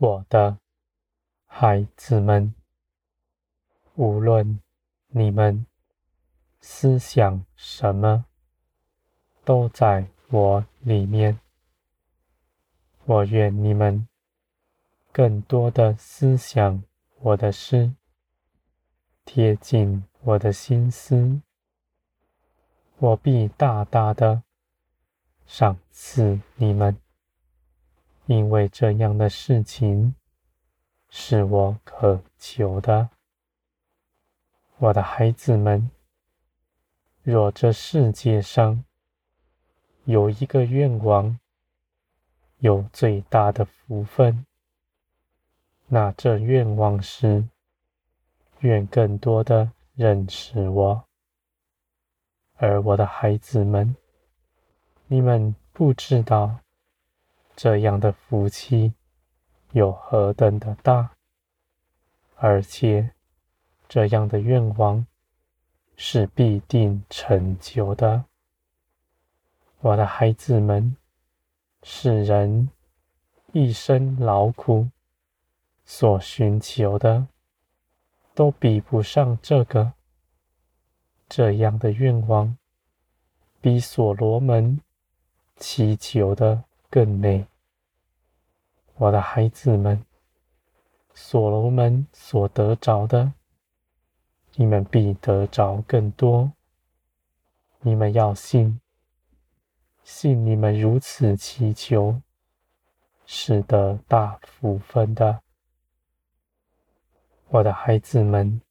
我的孩子们，无论你们思想什么，都在我里面。我愿你们更多的思想我的诗，贴近我的心思，我必大大的赏赐你们。因为这样的事情是我渴求的，我的孩子们。若这世界上有一个愿望，有最大的福分，那这愿望是愿更多的认识我。而我的孩子们，你们不知道。这样的福气有何等的大，而且这样的愿望是必定成就的。我的孩子们，世人一生劳苦所寻求的，都比不上这个。这样的愿望比所罗门祈求的更美，我的孩子们，所罗门所得着的，你们必得着更多。你们要信，信你们如此祈求，是得大福分的。我的孩子们，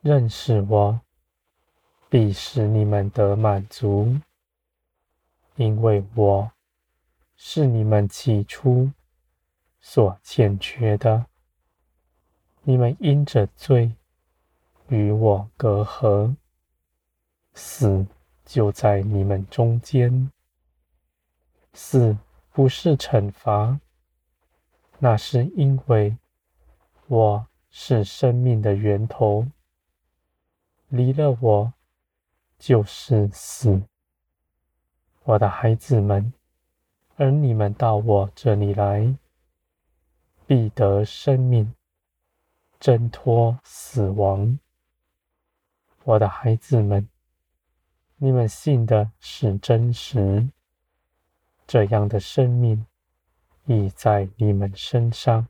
认识我，必使你们得满足，因为我。是你们起初所欠缺的。你们因着罪与我隔阂，死就在你们中间。死不是惩罚，那是因为我是生命的源头，离了我就是死。我的孩子们。而你们到我这里来，必得生命，挣脱死亡。我的孩子们，你们信的是真实，这样的生命已在你们身上，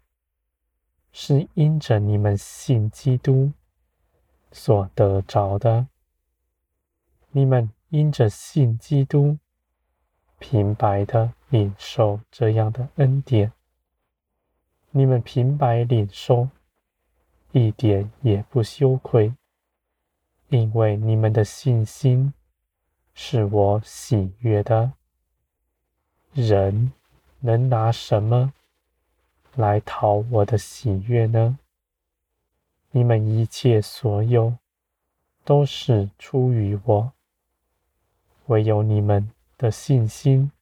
是因着你们信基督所得着的。你们因着信基督，平白的。领受这样的恩典，你们平白领受，一点也不羞愧，因为你们的信心是我喜悦的。人能拿什么来讨我的喜悦呢？你们一切所有都是出于我，唯有你们的信心。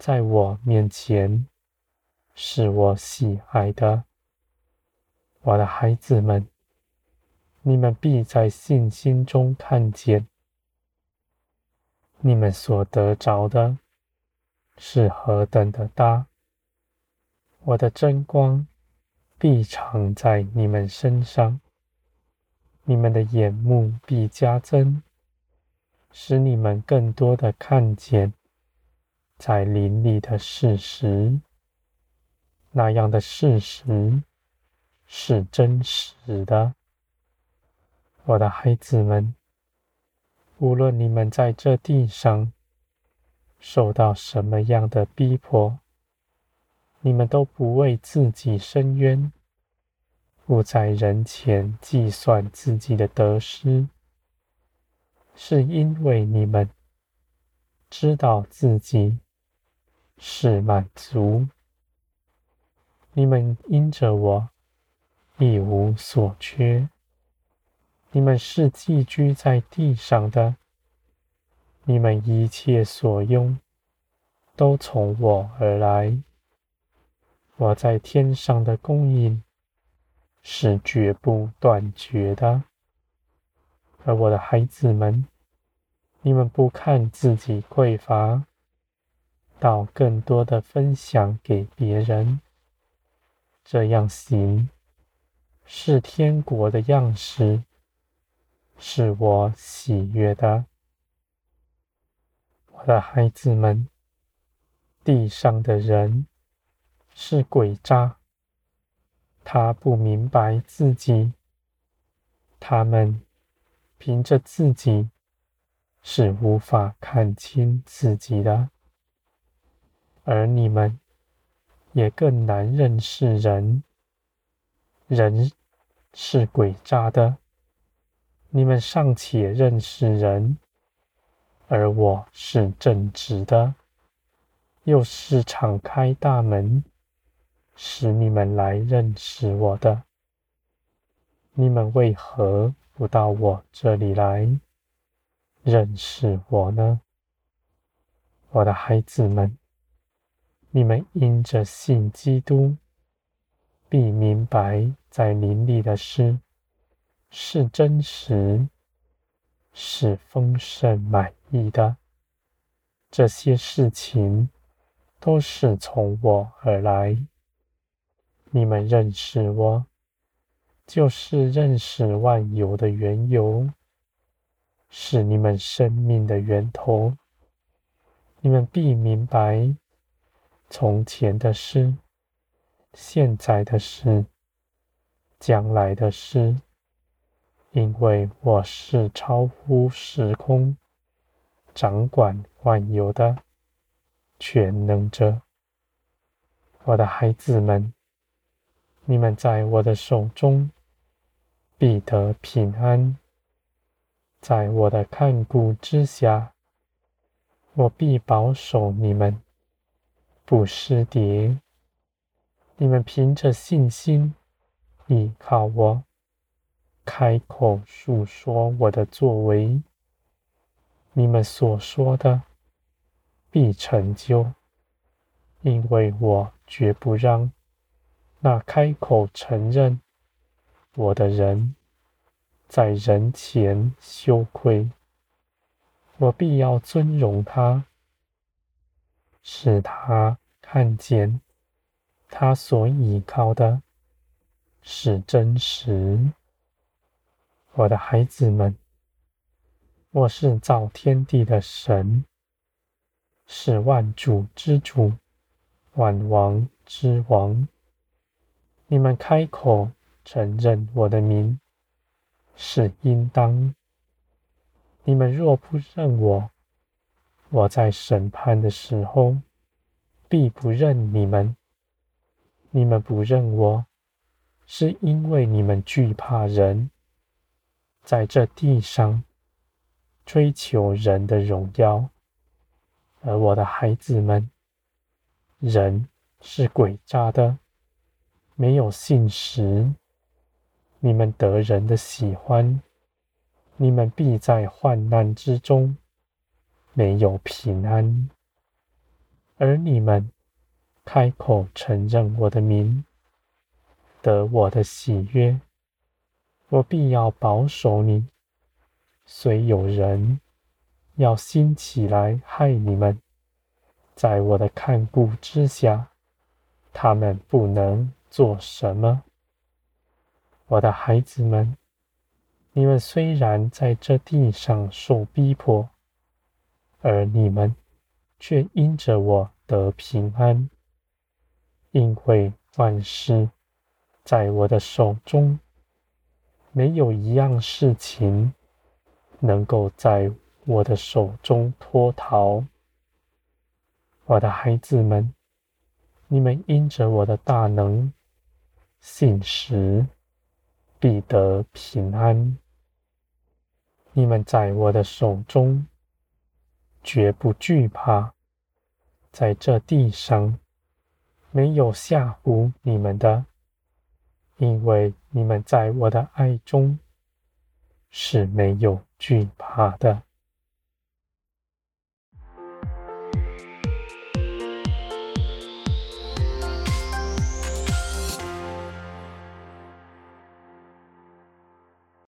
在我面前，是我喜爱的，我的孩子们，你们必在信心中看见，你们所得着的是何等的大。我的真光必常在你们身上，你们的眼目必加增，使你们更多的看见。在林里的事实，那样的事实是真实的。我的孩子们，无论你们在这地上受到什么样的逼迫，你们都不为自己伸冤，不在人前计算自己的得失，是因为你们知道自己。是满足，你们因着我一无所缺。你们是寄居在地上的，你们一切所用都从我而来。我在天上的供应是绝不断绝的。而我的孩子们，你们不看自己匮乏。到更多的分享给别人，这样行，是天国的样式，是我喜悦的。我的孩子们，地上的人是鬼渣，他不明白自己，他们凭着自己是无法看清自己的，而你们也更难认识人，人是诡诈的，你们尚且认识人。而我是正直的，又是敞开大门，使你们来认识我的。你们为何不到我这里来认识我呢？我的孩子们，你们因着信基督，必明白在林里的事是真实，是丰盛满意的。这些事情都是从我而来。你们认识我，就是认识万有的缘由，是你们生命的源头。你们必明白，从前的事、现在的事、将来的事。因为我是超乎时空、掌管万有的全能者，我的孩子们，你们在我的手中必得平安，在我的看顾之下，我必保守你们。不失跌。你们凭着信心依靠我。开口述说我的作为，你们所说的必成就，因为我绝不让那开口承认我的人在人前羞愧。我必要尊荣他，使他看见他所倚靠的是真实。我的孩子们，我是造天地的神，是万主之主，万王之王。你们开口承认我的名，是应当。你们若不认我，我在审判的时候必不认你们。你们不认我，是因为你们惧怕人。在这地上追求人的荣耀，而我的孩子们，人是诡诈的，没有信实。你们得人的喜欢，你们必在患难之中没有平安。而你们开口承认我的名，得我的喜悦。我必要保守你，虽有人要兴起来害你们，在我的看顾之下，他们不能做什么。我的孩子们，你们虽然在这地上受逼迫，而你们却因着我得平安，因为万事在我的手中。没有一样事情能够在我的手中脱逃。我的孩子们，你们因着我的大能信实，必得平安。你们在我的手中绝不惧怕，在这地上没有吓唬你们的。因为你们在我的爱中是没有惧怕的。